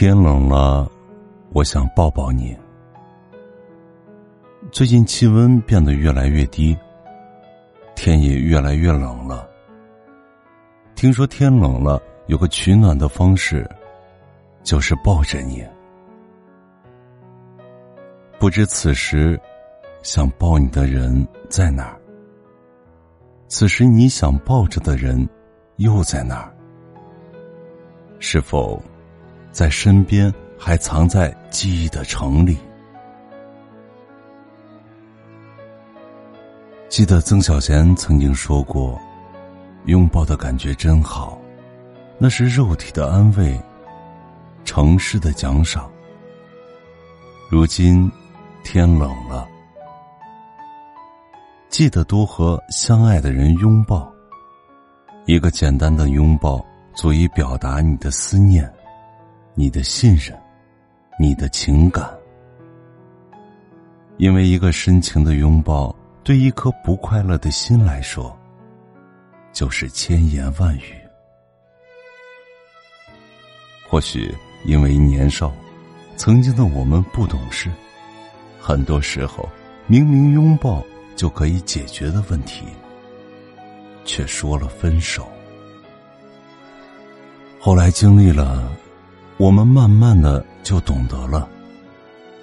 天冷了，我想抱抱你。最近气温变得越来越低，天也越来越冷了。听说天冷了，有个取暖的方式，就是抱着你。不知此时想抱你的人在哪儿？此时你想抱着的人又在哪儿？是否？在身边，还藏在记忆的城里。记得曾小贤曾经说过：“拥抱的感觉真好，那是肉体的安慰，城市的奖赏。”如今天冷了，记得多和相爱的人拥抱。一个简单的拥抱，足以表达你的思念。你的信任，你的情感，因为一个深情的拥抱，对一颗不快乐的心来说，就是千言万语。或许因为年少，曾经的我们不懂事，很多时候明明拥抱就可以解决的问题，却说了分手。后来经历了。我们慢慢的就懂得了，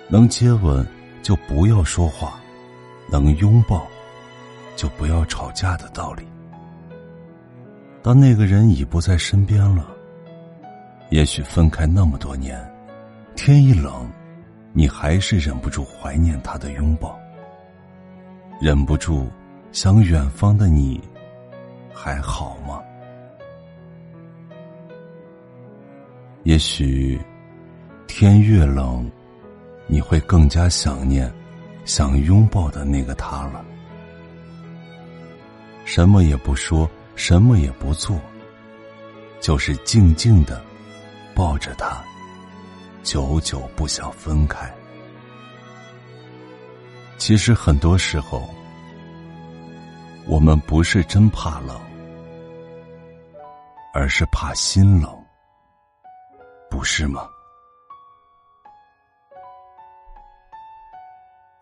能接吻就不要说话，能拥抱就不要吵架的道理。当那个人已不在身边了，也许分开那么多年，天一冷，你还是忍不住怀念他的拥抱，忍不住想远方的你还好吗？也许，天越冷，你会更加想念想拥抱的那个他了。什么也不说，什么也不做，就是静静的抱着他，久久不想分开。其实很多时候，我们不是真怕冷，而是怕心冷。是吗？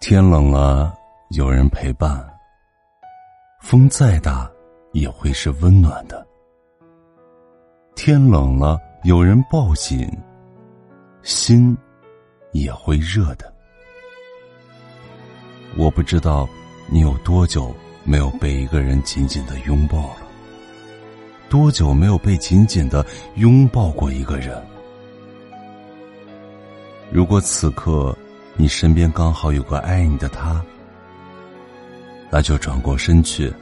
天冷了，有人陪伴。风再大，也会是温暖的。天冷了，有人抱紧，心也会热的。我不知道你有多久没有被一个人紧紧的拥抱了，多久没有被紧紧的拥抱过一个人。如果此刻你身边刚好有个爱你的他，那就转过身去，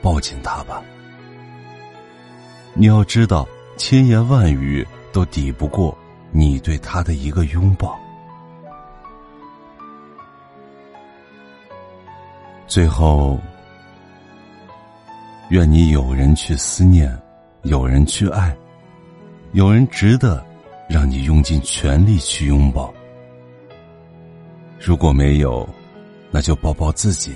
抱紧他吧。你要知道，千言万语都抵不过你对他的一个拥抱。最后，愿你有人去思念，有人去爱，有人值得。让你用尽全力去拥抱。如果没有，那就抱抱自己，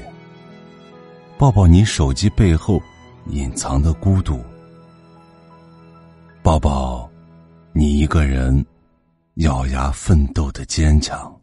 抱抱你手机背后隐藏的孤独，抱抱你一个人咬牙奋斗的坚强。